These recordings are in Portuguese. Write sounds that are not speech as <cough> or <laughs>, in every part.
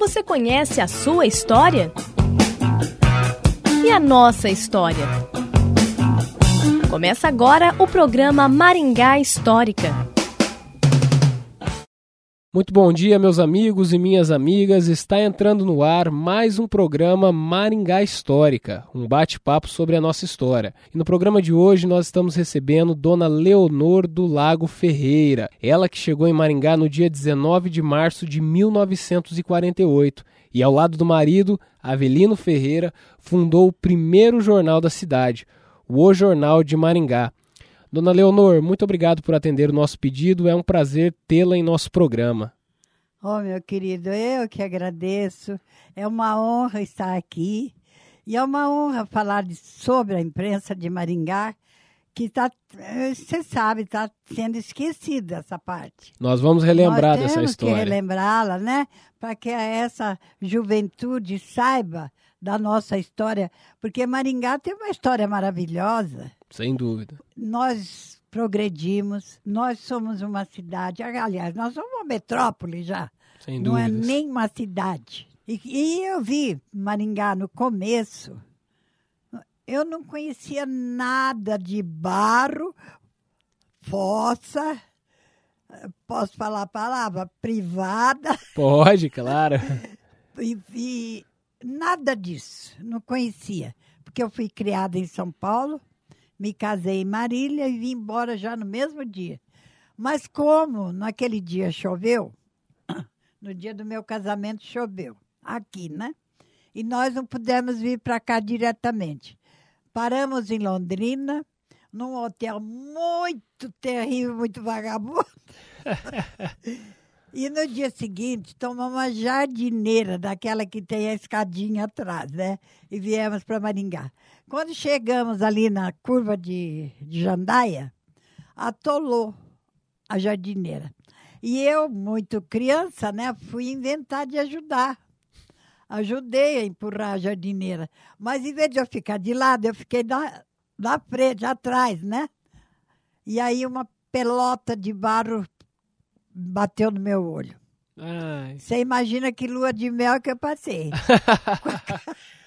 Você conhece a sua história? E a nossa história? Começa agora o programa Maringá Histórica. Muito bom dia, meus amigos e minhas amigas. Está entrando no ar mais um programa Maringá Histórica, um bate-papo sobre a nossa história. E no programa de hoje nós estamos recebendo Dona Leonor do Lago Ferreira, ela que chegou em Maringá no dia 19 de março de 1948 e ao lado do marido, Avelino Ferreira, fundou o primeiro jornal da cidade, o O Jornal de Maringá. Dona Leonor, muito obrigado por atender o nosso pedido. É um prazer tê-la em nosso programa. Oh, meu querido, eu que agradeço. É uma honra estar aqui. E é uma honra falar de, sobre a imprensa de Maringá, que está, você sabe, está sendo esquecida essa parte. Nós vamos relembrar Nós dessa história. que relembrá-la, né? Para que essa juventude saiba da nossa história, porque Maringá tem uma história maravilhosa. Sem dúvida. Nós progredimos, nós somos uma cidade, aliás, nós somos uma metrópole já. Sem Não é dúvidas. nem uma cidade. E, e eu vi Maringá no começo, eu não conhecia nada de barro, fossa, posso falar a palavra, privada, <laughs> Pode, claro. e, e nada disso, não conhecia. Porque eu fui criada em São Paulo, me casei em Marília e vim embora já no mesmo dia. Mas como naquele dia choveu, <coughs> no dia do meu casamento choveu, aqui, né? E nós não pudemos vir para cá diretamente. Paramos em Londrina, num hotel muito terrível, muito vagabundo. <laughs> E no dia seguinte, tomamos uma jardineira, daquela que tem a escadinha atrás, né? E viemos para Maringá. Quando chegamos ali na curva de, de Jandaia, atolou a jardineira. E eu, muito criança, né, fui inventar de ajudar. Ajudei a empurrar a jardineira. Mas em vez de eu ficar de lado, eu fiquei na, na frente, atrás, né? E aí uma pelota de barro bateu no meu olho. Você imagina que lua de mel que eu passei. <laughs>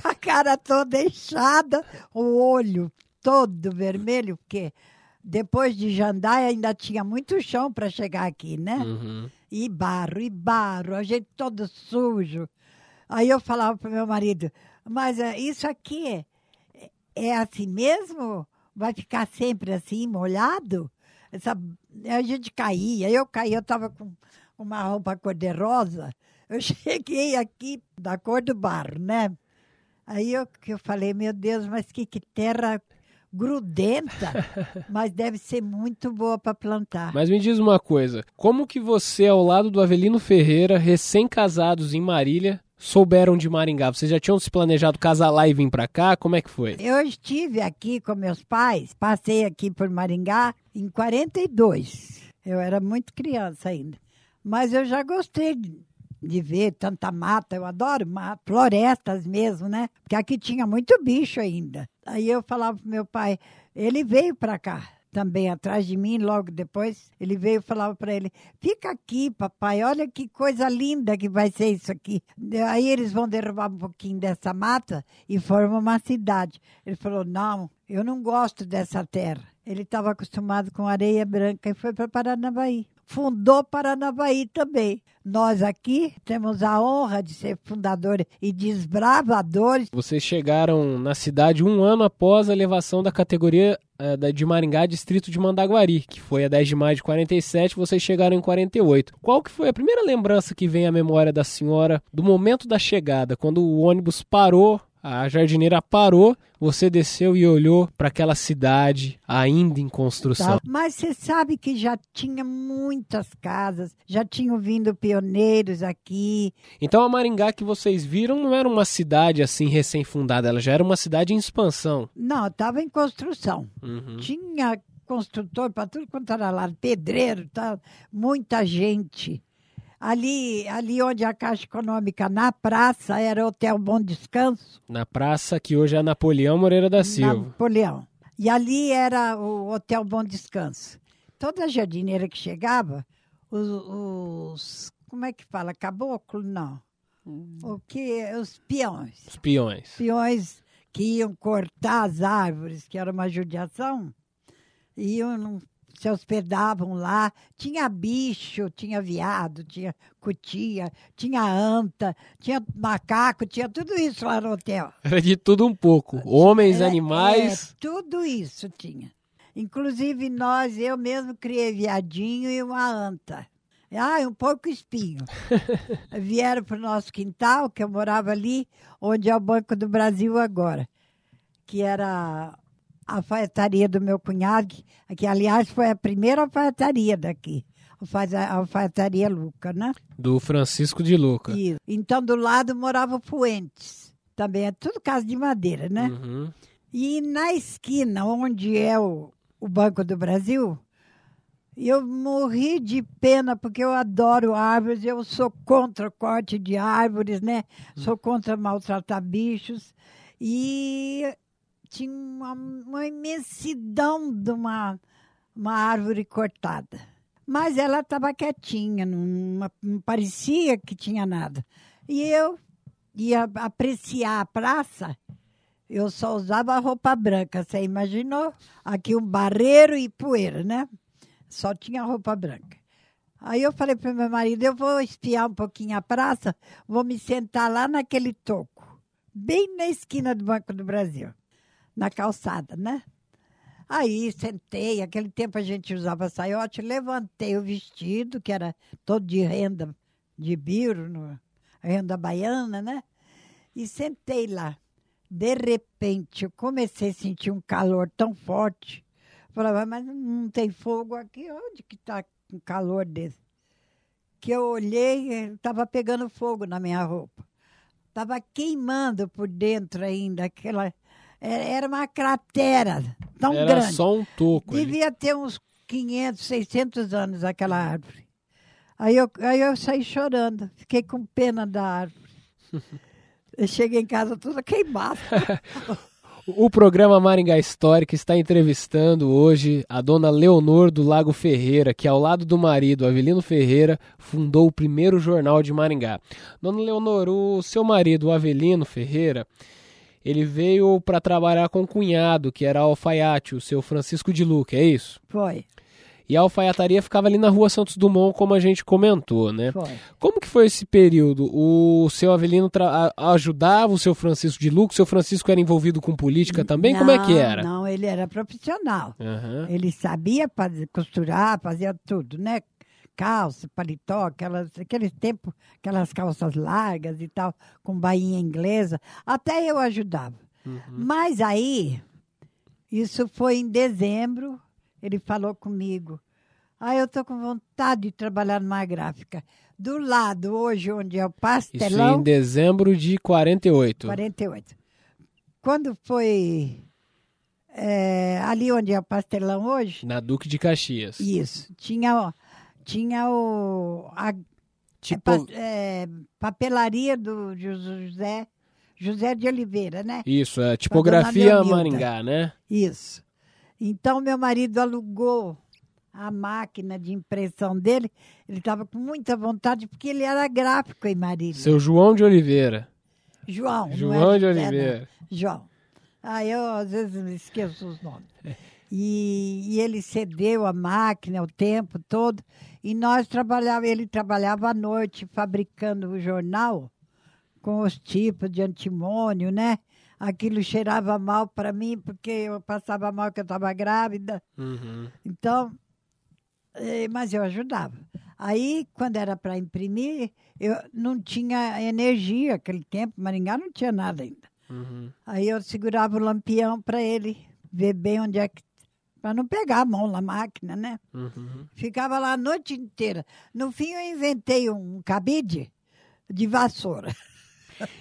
com, a, cara toda inchada, o olho todo vermelho, porque depois de Jandaia ainda tinha muito chão para chegar aqui, né? uhum. E barro, e barro, a gente todo sujo. Aí eu falava para meu marido, mas eh, isso aqui é, é assim mesmo? Vai ficar sempre assim, molhado? Essa, a gente caía, eu caía, eu estava com uma roupa cor-de-rosa. Eu <laughs> cheguei aqui da cor do barro, né? Aí eu, que eu falei, meu Deus, mas que, que terra grudenta, <laughs> mas deve ser muito boa para plantar. Mas me diz uma coisa, como que você, ao lado do Avelino Ferreira, recém-casados em Marília, souberam de Maringá? Vocês já tinham se planejado casar lá e vir pra cá? Como é que foi? Eu estive aqui com meus pais, passei aqui por Maringá em 42. Eu era muito criança ainda. Mas eu já gostei de, ver tanta mata, eu adoro florestas mesmo, né? Porque aqui tinha muito bicho ainda. Aí eu falava pro meu pai, ele veio para cá também atrás de mim, logo depois, ele veio e falava para ele: Fica aqui, papai, olha que coisa linda que vai ser isso aqui. Aí eles vão derrubar um pouquinho dessa mata e formam uma cidade. Ele falou: Não, eu não gosto dessa terra. Ele estava acostumado com areia branca e foi para Paranavaí. Fundou Paranavaí também. Nós aqui temos a honra de ser fundadores e desbravadores. Vocês chegaram na cidade um ano após a elevação da categoria eh, de Maringá, distrito de Mandaguari, que foi a 10 de maio de 47, vocês chegaram em 48. Qual que foi a primeira lembrança que vem à memória da senhora do momento da chegada, quando o ônibus parou, a jardineira parou, você desceu e olhou para aquela cidade ainda em construção? Mas você sabe que já tinha muitas casas, já tinham vindo pioneiros aqui. Então a Maringá que vocês viram não era uma cidade assim recém-fundada, ela já era uma cidade em expansão. Não, estava em construção. Uhum. Tinha construtor para tudo quanto era lado, pedreiro, tal, muita gente. Ali, ali onde a Caixa Econômica, na praça, era Hotel Bom Descanso, Na praça que hoje é Napoleão Moreira da Silva. Napoleão. E ali era o Hotel Bom Descanso. Toda jardineira que chegava, os, os- como é que fala? Caboclo? Não. O que? Os peões. Os peões. Peões que iam cortar as árvores, que era uma judiação, iam, num- se hospedavam lá. Tinha bicho, tinha viado, tinha cutia, tinha anta, tinha macaco, tinha tudo isso lá no hotel. Era de tudo um pouco. Homens, É, animais. é, tudo isso tinha. Inclusive nós, eu mesmo criei viadinho e uma anta. Ah, um pouco espinho. <laughs> Vieram para o nosso quintal, que eu morava ali, onde é o Banco do Brasil agora, que era a alfaiataria do meu cunhado, que, que aliás foi a primeira alfaiataria daqui, a alfaiataria Luca, né? Do Francisco de Luca. Isso. Então do lado morava o Fuentes, também é tudo casa de madeira, né? Uhum. E na esquina onde é o, o Banco do Brasil, eu morri de pena, porque eu adoro árvores, eu sou contra o corte de árvores, né? Sou contra maltratar bichos. E tinha uma, uma imensidão de uma, uma árvore cortada. Mas ela estava quietinha, não, não parecia que tinha nada. E eu ia apreciar a praça, eu só usava roupa branca, você imaginou? Aqui um barreiro e poeira, né? Só tinha roupa branca. Aí eu falei para meu marido, eu vou espiar um pouquinho a praça, vou me sentar lá naquele toco, bem na esquina do Banco do Brasil, na calçada, né? Aí sentei, aquele tempo a gente usava saiote, levantei o vestido, que era todo de renda de biro, no- renda baiana, né? E sentei lá. De repente, eu comecei a sentir um calor tão forte. Falava, mas não tem fogo aqui? Onde que está um calor desse? Que eu olhei, estava pegando fogo na minha roupa. Estava queimando por dentro ainda. Aquela, era era uma cratera tão Era grande. só um toco ali. Devia ter uns 500, 600 anos aquela árvore. Aí eu, aí eu saí chorando, fiquei com pena da árvore. <laughs> Eu cheguei em casa toda queimada. <laughs> O programa Maringá Histórica está entrevistando hoje a dona Leonor do Lago Ferreira, que ao lado do marido, Avelino Ferreira, fundou o primeiro jornal de Maringá. Dona Leonor, o seu marido, o Avelino Ferreira, ele veio para trabalhar com o cunhado, que era alfaiate, o seu Francisco de Luca, é isso? Foi, E a alfaiataria ficava ali na rua Santos Dumont, como a gente comentou, né? foi. Como que foi esse período? O seu Avelino ajudava o seu Francisco de Luca? O seu Francisco era envolvido com política também? Como é que Não, era? Não, ele era profissional. Aham. Ele sabia fazer, costurar, fazia tudo, né? Calça, paletó, aquelas, aquele tempo, aquelas calças largas e tal, com bainha inglesa. Até eu ajudava. Mas aí, isso foi em dezembro, ele falou comigo. Ah, eu tô com vontade de trabalhar numa gráfica. Do lado, hoje, onde é o Isso pastelão. em dezembro de 48. 48. Quando foi é, ali onde é o pastelão hoje, Na Duque de Caxias. isso, tinha, ó, tinha o, a Tipo, é, é, papelaria do José, José de Oliveira, né? isso, é tipografia. Maringá, né? Isso. Então, meu marido alugou a máquina de impressão dele. Ele estava com muita vontade, porque ele era gráfico em Marília. Seu João de Oliveira. João. não João é de. Oliveira. João. Ah, eu às vezes esqueço os nomes. <laughs> E, e ele cedeu a máquina o tempo todo. E nós trabalhávamos, ele trabalhava à noite fabricando o jornal com os tipos de antimônio, né? Aquilo cheirava mal para mim, porque eu passava mal que eu estava grávida. Uhum. Então, eh, mas eu ajudava. Aí, quando era para imprimir, eu não tinha energia aquele tempo, Maringá não tinha nada ainda. Uhum. Aí eu segurava o lampião para ele ver bem onde é que. Para não pegar a mão na máquina, né? Uhum. Ficava lá a noite inteira. No fim, eu inventei um cabide de vassoura.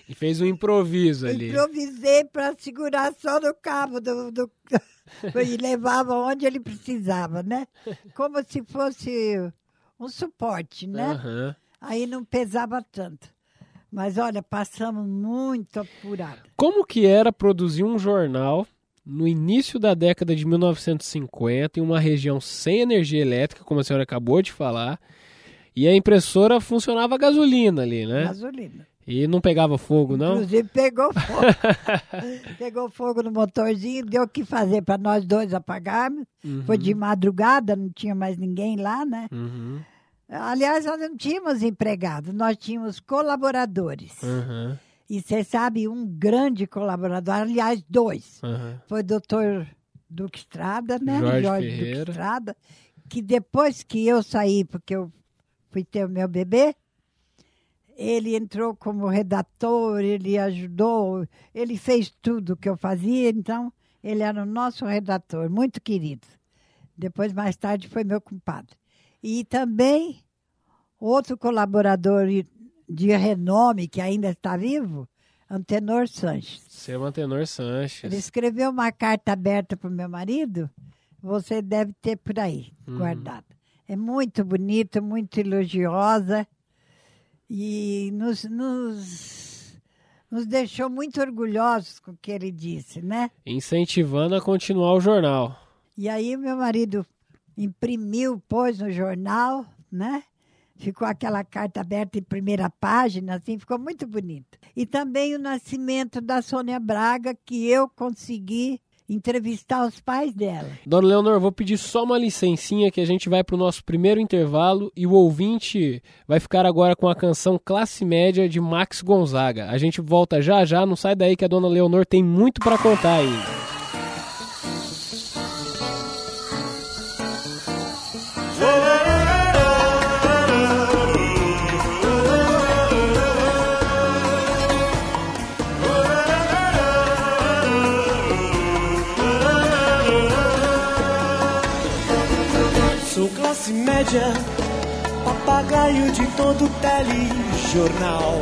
E fez um improviso ali. Improvisei para segurar só no cabo do, do- <laughs> e levava onde ele precisava, né? Como se fosse um suporte, né? Aham. Aí não pesava tanto. Mas olha, passamos muito apurado. Como que era produzir um jornal no início da década de 1950 em uma região sem energia elétrica, como a senhora acabou de falar, e a impressora funcionava a gasolina ali, né? Gasolina. E não pegava fogo, não? Inclusive pegou fogo. <laughs> pegou fogo no motorzinho, deu o que fazer para nós dois apagarmos. Uhum. Foi de madrugada, não tinha mais ninguém lá, né? Uhum. Aliás, nós não tínhamos empregados, nós tínhamos colaboradores. Uhum. E você sabe, um grande colaborador, aliás, dois. Uhum. Foi o doutor Duque Estrada, né? Jorge Ferreira. Duque Estrada, que depois que eu saí, porque eu fui ter o meu bebê, ele entrou como redator, ele ajudou, ele fez tudo que eu fazia, então ele era o nosso redator, muito querido. Depois, mais tarde, foi meu compadre. E também outro colaborador de renome, que ainda está vivo, Antenor Sanches. Seu Antenor Sanches. Ele escreveu uma carta aberta para o meu marido, você deve ter por aí, Uhum. guardada. É muito bonita, muito elogiosa e nos, nos, nos deixou muito orgulhosos com o que ele disse, né? Incentivando a continuar o jornal. E aí meu marido imprimiu, pôs no jornal, né? Ficou aquela carta aberta em primeira página, assim, ficou muito bonito. E também o nascimento da Sônia Braga, que eu consegui entrevistar os pais dela. Dona Leonor, vou pedir só uma licencinha que a gente vai para o nosso primeiro intervalo e o ouvinte vai ficar agora com a canção Classe Média de Max Gonzaga. A gente volta já já, não sai daí que a Dona Leonor tem muito para contar ainda. Telejornal.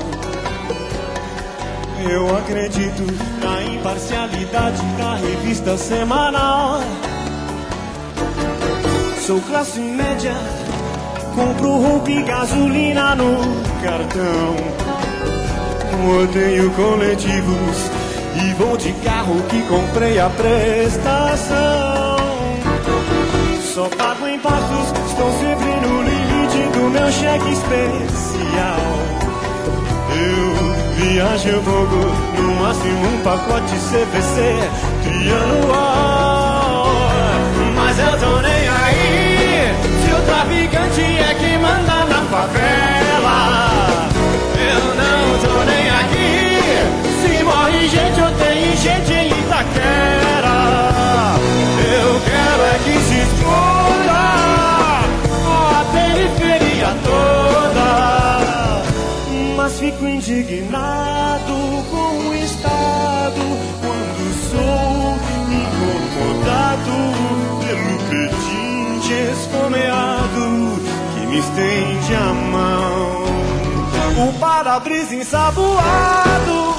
Eu acredito na imparcialidade da revista semanal. Sou classe média, compro roupa e gasolina no cartão. Odeio coletivos e vou de carro que comprei a prestação. Só pago em partos, estou sempre no limite do meu cheque especial. Eu viajo pouco, no máximo um pacote CVC trianual. Mas eu tô nem fico indignado com o Estado quando sou incomodado pelo pedinte esfomeado que me estende a mão. O para-brisa ensaboado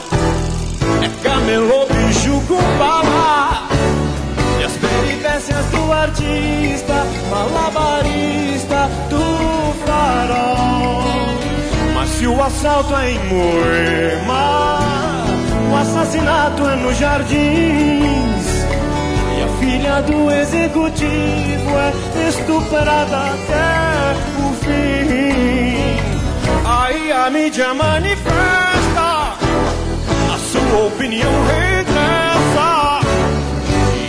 é camelô, bicho com bala. E as peripécias do artista, malabarista do farol. Se o assalto é em Moema, o assassinato é nos jardins. E a filha do executivo é estuprada até o fim. Aí a mídia manifesta, a sua opinião regressa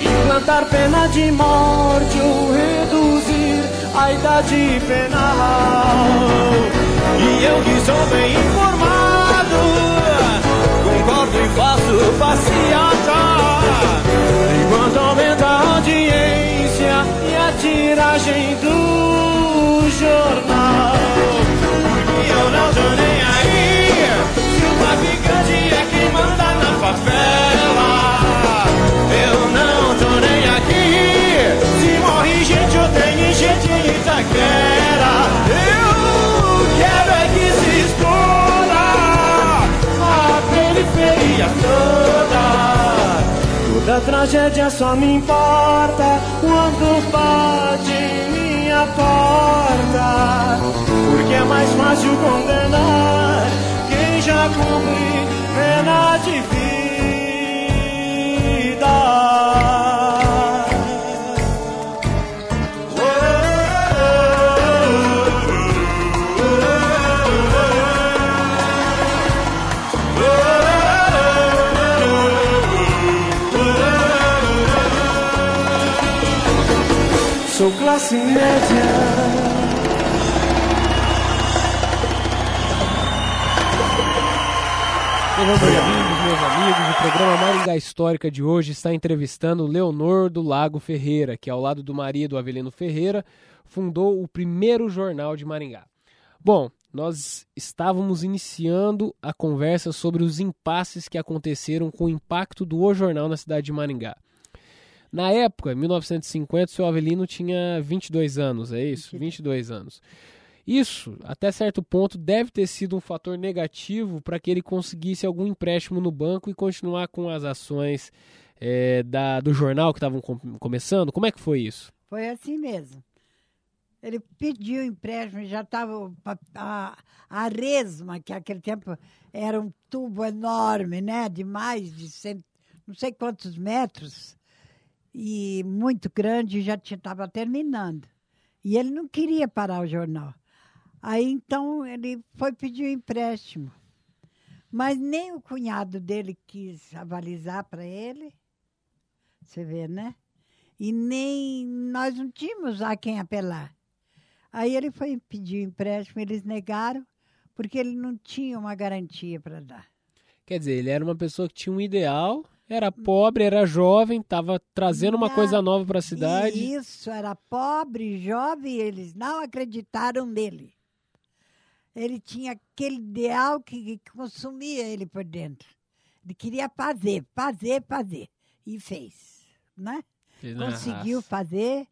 implantar pena de morte ou reduzir a idade penal. E eu que sou bem informado, concordo e faço passeata. Enquanto aumenta a audiência e a tiragem do jornal. Porque eu não tô nem aí, se o traficante é quem manda na favela. Eu não tô nem aqui Se morre gente ou tem gente em Itaquera Toda tragédia só me importa Quando bate em minha porta Porque é mais fácil condenar Quem já cumpre pena de vida classe média. Meus amigos, meus amigos, o programa Maringá Histórica de hoje está entrevistando Leonor do Lago Ferreira, que ao lado do marido Avelino Ferreira, fundou o primeiro jornal de Maringá. Bom, nós estávamos iniciando a conversa sobre os impasses que aconteceram com o impacto do O Jornal na cidade de Maringá. Na época, em 1950, o seu Avelino tinha 22 anos, é isso? 22 anos. Isso, até certo ponto, deve ter sido um fator negativo para que ele conseguisse algum empréstimo no banco e continuar com as ações é, da, do jornal que estavam com, começando. Como é que foi isso? Foi assim mesmo. Ele pediu empréstimo, já estava a, a resma, que naquele tempo era um tubo enorme, né? De mais de cento, não sei quantos metros, e muito grande, já estava terminando. E ele não queria parar o jornal. Aí então ele foi pedir um empréstimo. Mas nem o cunhado dele quis avalizar para ele. Você vê, né? E nem nós não tínhamos a quem apelar. Aí ele foi pedir um empréstimo, eles negaram, porque ele não tinha uma garantia para dar. Quer dizer, ele era uma pessoa que tinha um ideal, era pobre, era jovem, estava trazendo uma coisa nova para a cidade. Isso, era pobre, jovem, eles não acreditaram nele. Ele tinha aquele ideal que, que consumia ele por dentro. Ele queria fazer, fazer, fazer. E fez, né? Fez Conseguiu fazer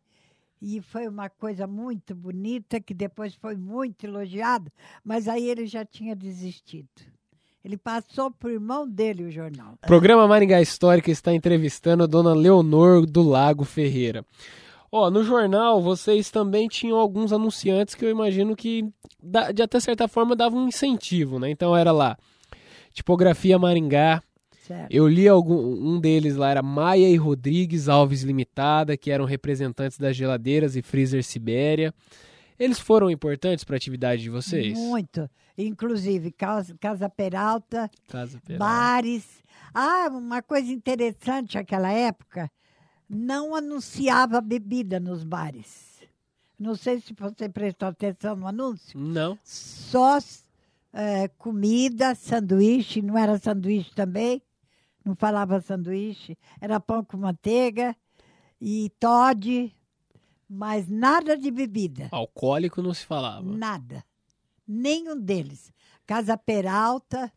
e foi uma coisa muito bonita que depois foi muito elogiado, mas aí ele já tinha desistido. Ele passou para o irmão dele o jornal. O programa Maringá Histórica está entrevistando a dona Leonor do Lago Ferreira. Ó, no jornal vocês também tinham alguns anunciantes que eu imagino que de até certa forma davam um incentivo, né? Então era lá Tipografia Maringá. Certo. Eu li algum, um deles lá era Maia e Rodrigues Alves Limitada, que eram representantes das geladeiras e freezer Sibéria. Eles foram importantes para a atividade de vocês? Muito. Inclusive, Casa, Casa Peralta, Casa Peralta. bares. Ah, uma coisa interessante naquela época, não anunciava bebida nos bares. Não sei se você prestou atenção no anúncio. Não. Só eh, comida, sanduíche, não era sanduíche também, não falava sanduíche, era pão com manteiga e Todd, mas nada de bebida. Alcoólico não se falava. Nada. Nenhum deles. Casa Peralta.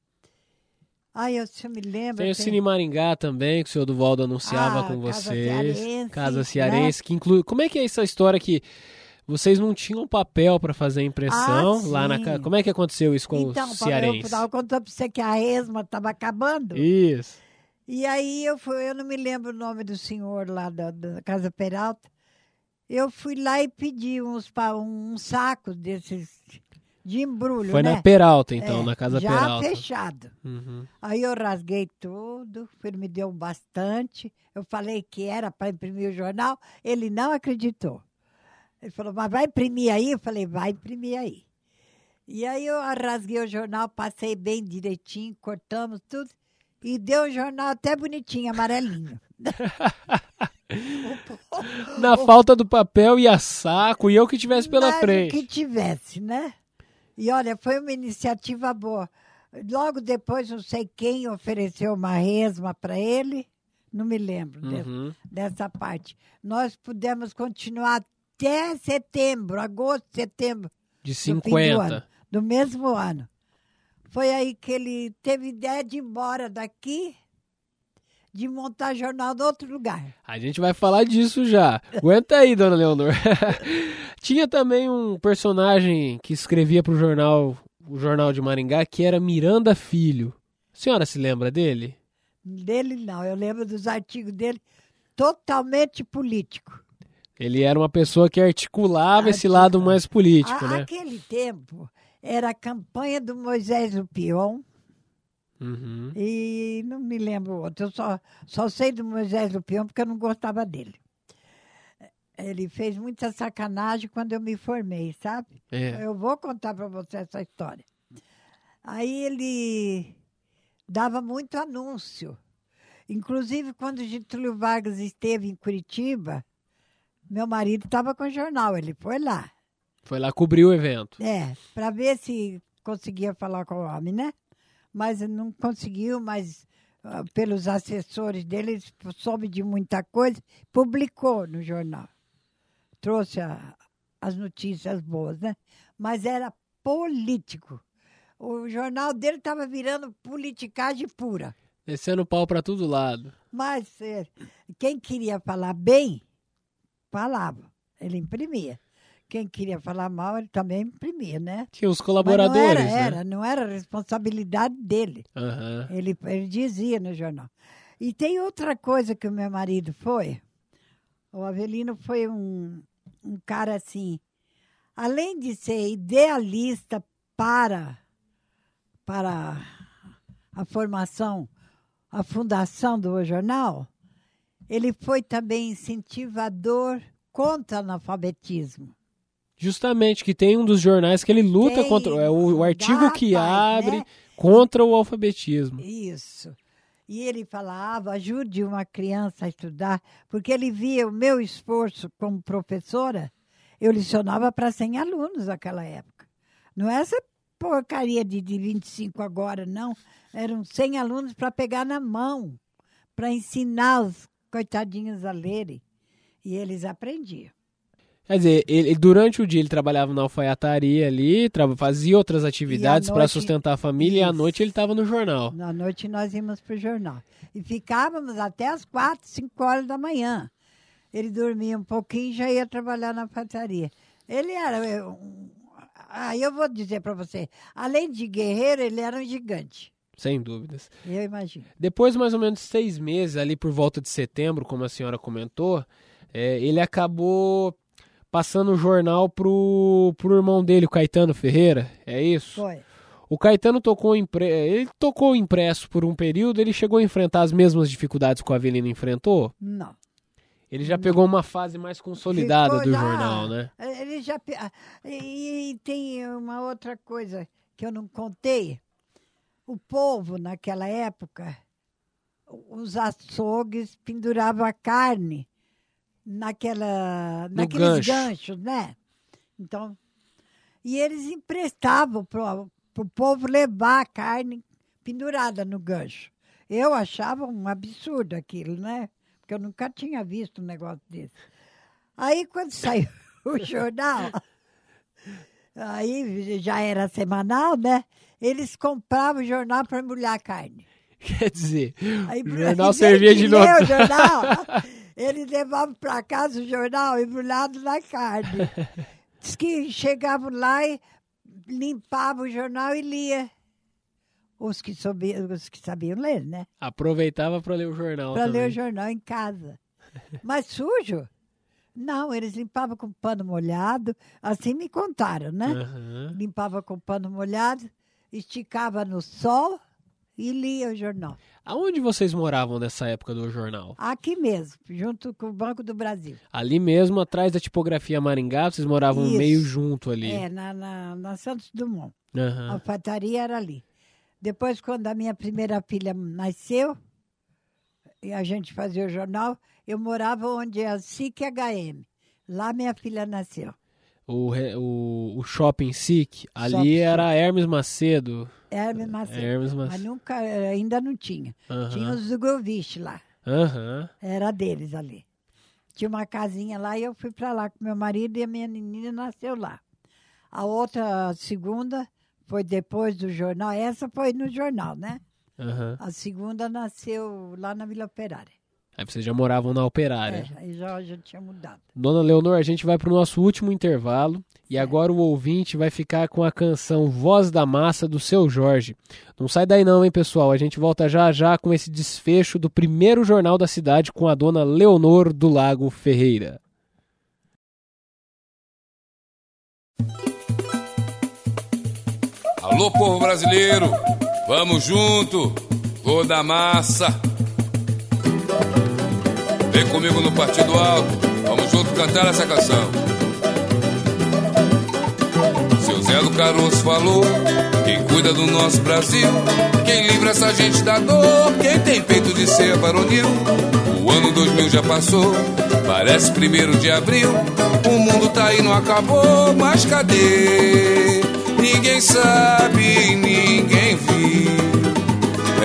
Ai, eu eu me lembro. Tem o tem- Cine Maringá também, que o senhor Duvaldo anunciava Ah, com Casa vocês. Cearense, Casa né? Cearense, que inclui. Como é que é essa história que vocês não tinham papel para fazer a impressão Ah, lá na? Como é que aconteceu isso com Então, os Paulo, eu cearenses? estava contando para você que a resma estava acabando. Isso. E aí eu fui, eu não me lembro o nome do senhor lá da, da Casa Peralta. Eu fui lá e pedi uns, um saco desses de embrulho, Foi né? na Peralta, então, É, na Casa já Peralta. fechado. Uhum. Aí eu rasguei tudo, ele me deu bastante. Eu falei que era para imprimir o jornal, ele não acreditou. Ele falou, mas vai imprimir aí? Eu falei, vai imprimir aí. E aí eu rasguei o jornal, passei bem direitinho, cortamos tudo. E deu o jornal até bonitinho, amarelinho. <laughs> Na falta do papel ia saco e eu que tivesse pela Mas frente. que tivesse, né? E olha, foi uma iniciativa boa. Logo depois, não sei quem ofereceu uma resma para ele, não me lembro Uhum. dessa parte. Nós pudemos continuar até setembro, agosto, setembro De do fim do 50. ano, do mesmo ano. Foi aí que ele teve ideia de ir embora daqui, de montar jornal em outro lugar. A gente vai falar disso já. Aguenta aí, dona Leonor. <laughs> Tinha também um personagem que escrevia pro jornal, o jornal de Maringá, que era Miranda Filho. A senhora se lembra dele? Dele não, eu lembro dos artigos dele, totalmente político. Ele era uma pessoa que articulava esse Articula. lado mais político, A- né? Aquele tempo era a campanha do Moisés Lupion Uhum. e não me lembro outro. Eu só, só sei do Moisés Lupion porque eu não gostava dele. Ele fez muita sacanagem quando eu me formei, sabe? É. Eu vou contar para você essa história. Aí ele dava muito anúncio. Inclusive, quando Getúlio Vargas esteve em Curitiba, Meu marido estava com o jornal, ele foi lá. Foi lá cobrir o evento. É, para ver se conseguia falar com o homem, né? Mas não conseguiu, mas ah, pelos assessores dele, ele soube de muita coisa, publicou no jornal. Trouxe a- as notícias boas, né? Mas era político. O jornal dele estava virando politicagem pura. Descendo pau pra todo lado. Mas eh, quem queria falar bem, falava. Ele imprimia. Quem queria falar mal, ele também imprimia, né? Tinha os Mas colaboradores, não era, né? era, não era responsabilidade dele. Aham. Ele, ele dizia no jornal. E tem outra coisa que o meu marido foi. O Avelino foi um, um cara assim, além de ser idealista para, para a formação, a fundação do jornal, ele foi também incentivador contra o analfabetismo. Justamente, que tem um dos jornais que ele luta Tem, contra. É o, o artigo que rapaz, abre né? contra o alfabetismo. Isso. E ele falava, ajude uma criança a estudar, porque ele via o meu esforço como professora. Eu lecionava para 100 alunos naquela época. Não é essa porcaria de, de 25 agora, não. Eram 100 alunos para pegar na mão, para ensinar os coitadinhos a lerem. E eles aprendiam. Quer dizer, ele, durante o dia ele trabalhava na alfaiataria ali, fazia outras atividades para sustentar a família e à Isso. noite ele estava no jornal. Na noite nós íamos para o jornal. E ficávamos até as quatro, cinco horas da manhã. Ele dormia um pouquinho e já ia trabalhar na pataria. Ele era. eh, um- Aí eu vou dizer para você: além de guerreiro, ele era um gigante. Sem dúvidas. Eu imagino. Depois, mais ou menos seis meses, ali por volta de setembro, como a senhora comentou, é, ele acabou passando o jornal pro, pro irmão dele, o Caetano Ferreira. É isso? Foi. O Caetano tocou impre... ele tocou impresso por um período, ele chegou a enfrentar as mesmas dificuldades que o Avelino enfrentou? Não. Ele já pegou uma fase mais consolidada Ficou do já- jornal, né? Ele já. ah, E, e tem uma outra coisa que eu não contei. O povo, naquela época, os açougues penduravam a carne naquela, No naqueles gancho. ganchos, né? Então, e eles emprestavam para o povo levar a carne pendurada no gancho. Eu achava um absurdo aquilo, né? Porque eu nunca tinha visto um negócio desse. Aí, quando saiu <laughs> o jornal, aí já era semanal, né? Eles compravam o jornal para embrulhar a carne. Quer dizer, Aí, o jornal servia de ler nota. o jornal, <laughs> eles levavam para casa o jornal embrulhado na carne. <laughs> Diz que chegavam lá e limpavam o jornal e lia. Os que, sabiam, os que sabiam ler, né? Aproveitava para ler o jornal Para ler o jornal em casa. <laughs> Mas sujo? Não, eles limpavam com pano molhado. Assim me contaram, né? Aham. Limpava com pano molhado, esticava no sol e lia o jornal. Aonde vocês moravam nessa época do jornal? Aqui mesmo, junto com o Banco do Brasil. Ali mesmo, atrás da tipografia Maringá, vocês moravam Isso. meio junto ali. É, na, na, na Santos Dumont. A Aham. alfaiataria era ali. Depois, quando a minha primeira filha nasceu, e a gente fazia o jornal, eu morava onde é a SIC HM. Lá minha filha nasceu. O, o, o shopping SIC, ali Shopping era Hermes Macedo. Hermes Macedo. Hermes Mas Macedo. nunca, ainda não tinha. Tinha Aham. os Zugovich lá. Era deles ali. Tinha uma casinha lá e eu fui para lá com meu marido e a minha menina nasceu lá. A outra, a segunda, foi depois do jornal. Essa foi no jornal, né? A segunda nasceu lá na Vila Operária. Aí vocês já moravam na operária. É, aí já, já tinha mudado. Dona Leonor, a gente vai pro nosso último intervalo e agora o ouvinte vai ficar com a canção Voz da Massa do seu Jorge. Não sai daí não, hein, pessoal? A gente volta já já com esse desfecho do primeiro jornal da cidade com a dona Leonor do Lago Ferreira. Alô, povo brasileiro, vamos junto, vou da massa. Vem comigo no Partido Alto, vamos junto cantar essa canção. Do Caroço falou, quem cuida do nosso Brasil, quem livra essa gente da dor, quem tem peito de ser varonil. O ano 2000 já passou, parece primeiro de abril. O mundo tá aí, não acabou, mas cadê? Ninguém sabe, ninguém viu.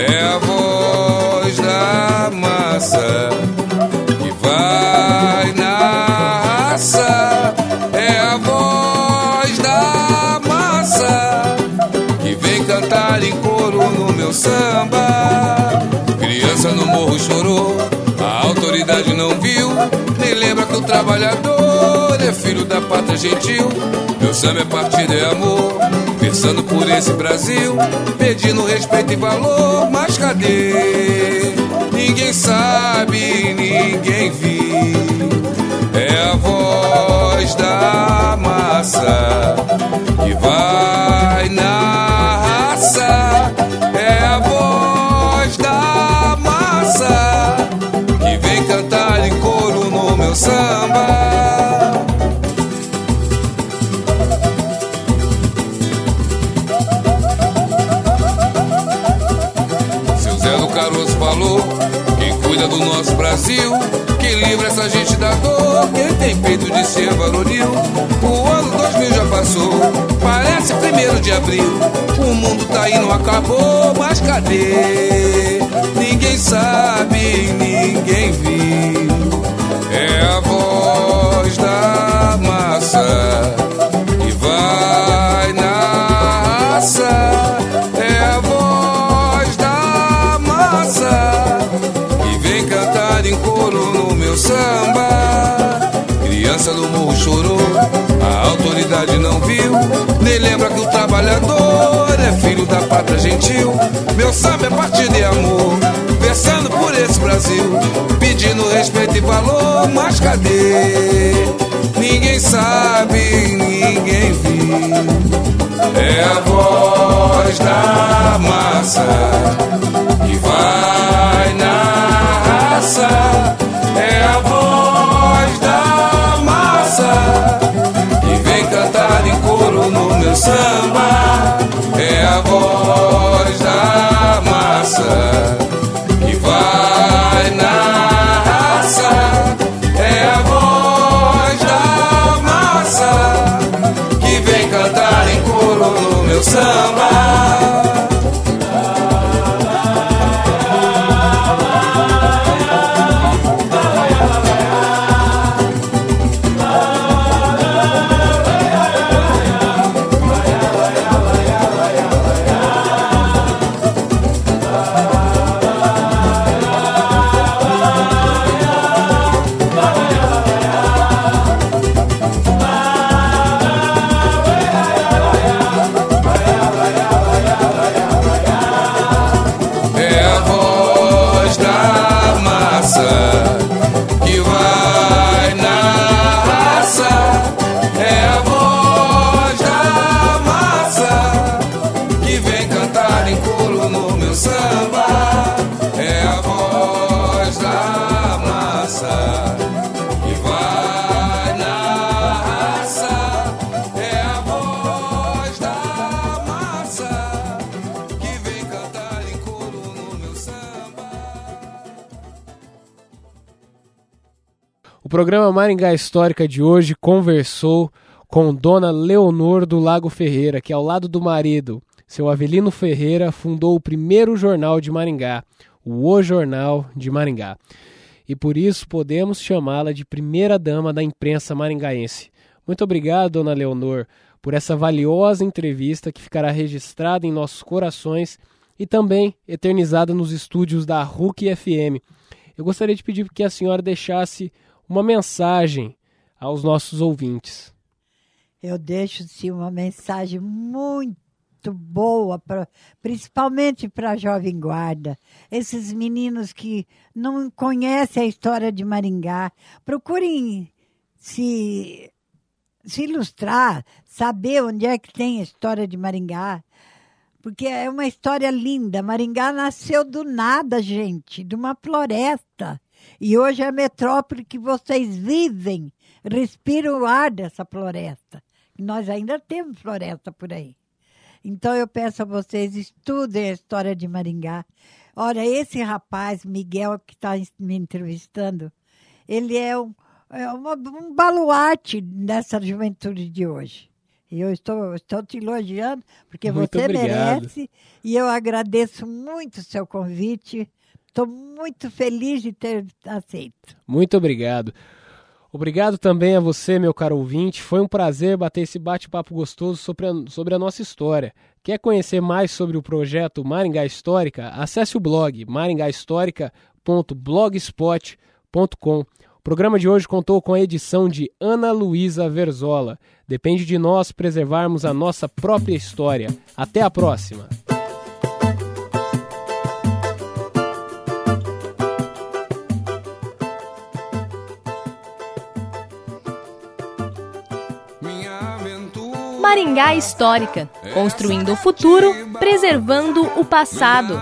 É a voz da massa que vai lembra que o trabalhador é filho da pátria gentil. Meu samba é partido, é amor. Versando por esse Brasil, pedindo respeito e valor. Mas cadê? Ninguém sabe, ninguém viu. É a voz da massa do nosso Brasil, que livra essa gente da dor, quem tem peito de ser varonil. O ano 2000 já passou, parece primeiro de abril. O mundo tá não acabou, mas cadê? Ninguém sabe, ninguém viu. É a voz da massa samba. Criança do morro chorou, a autoridade não viu. Nem lembra que o trabalhador é filho da pátria gentil. Meu samba é partido de amor, versando por esse Brasil, pedindo respeito e valor. Mas cadê? Ninguém sabe, ninguém viu. É a voz da massa que vai samba. Programa Maringá Histórica de hoje conversou com Dona Leonor do Lago Ferreira, que ao lado do marido, seu Avelino Ferreira, fundou o primeiro jornal de Maringá, o O Jornal de Maringá. E por isso podemos chamá-la de primeira dama da imprensa maringaense. Muito obrigado, Dona Leonor, por essa valiosa entrevista que ficará registrada em nossos corações e também eternizada nos estúdios da RUC FM. Eu gostaria de pedir que a senhora deixasse uma mensagem aos nossos ouvintes. Eu deixo sim uma mensagem muito boa, pra, principalmente para a Jovem Guarda. Esses meninos que não conhecem a história de Maringá, procurem se, se ilustrar, saber onde é que tem a história de Maringá. Porque é uma história linda. Maringá nasceu do nada, gente, de uma floresta. E hoje é a metrópole que vocês vivem, respiram o ar dessa floresta. Nós ainda temos floresta por aí. Então eu peço a vocês, estudem a história de Maringá. Olha, esse rapaz, Miguel, que está me entrevistando, ele é um, é uma, um baluarte dessa juventude de hoje. E eu estou, estou te elogiando, porque Muito você obrigado. merece. E eu agradeço muito o seu convite. Estou muito feliz de ter aceito. Muito obrigado. Obrigado também a você, meu caro ouvinte. Foi um prazer bater esse bate-papo gostoso sobre a, sobre a nossa história. Quer conhecer mais sobre o projeto Maringá Histórica? Acesse o blog maringahistórica.blogspot.com. O programa de hoje contou com a edição de Ana Luísa Verzola. Depende de nós preservarmos a nossa própria história. Até a próxima! Maringá Histórica, construindo o futuro, preservando o passado.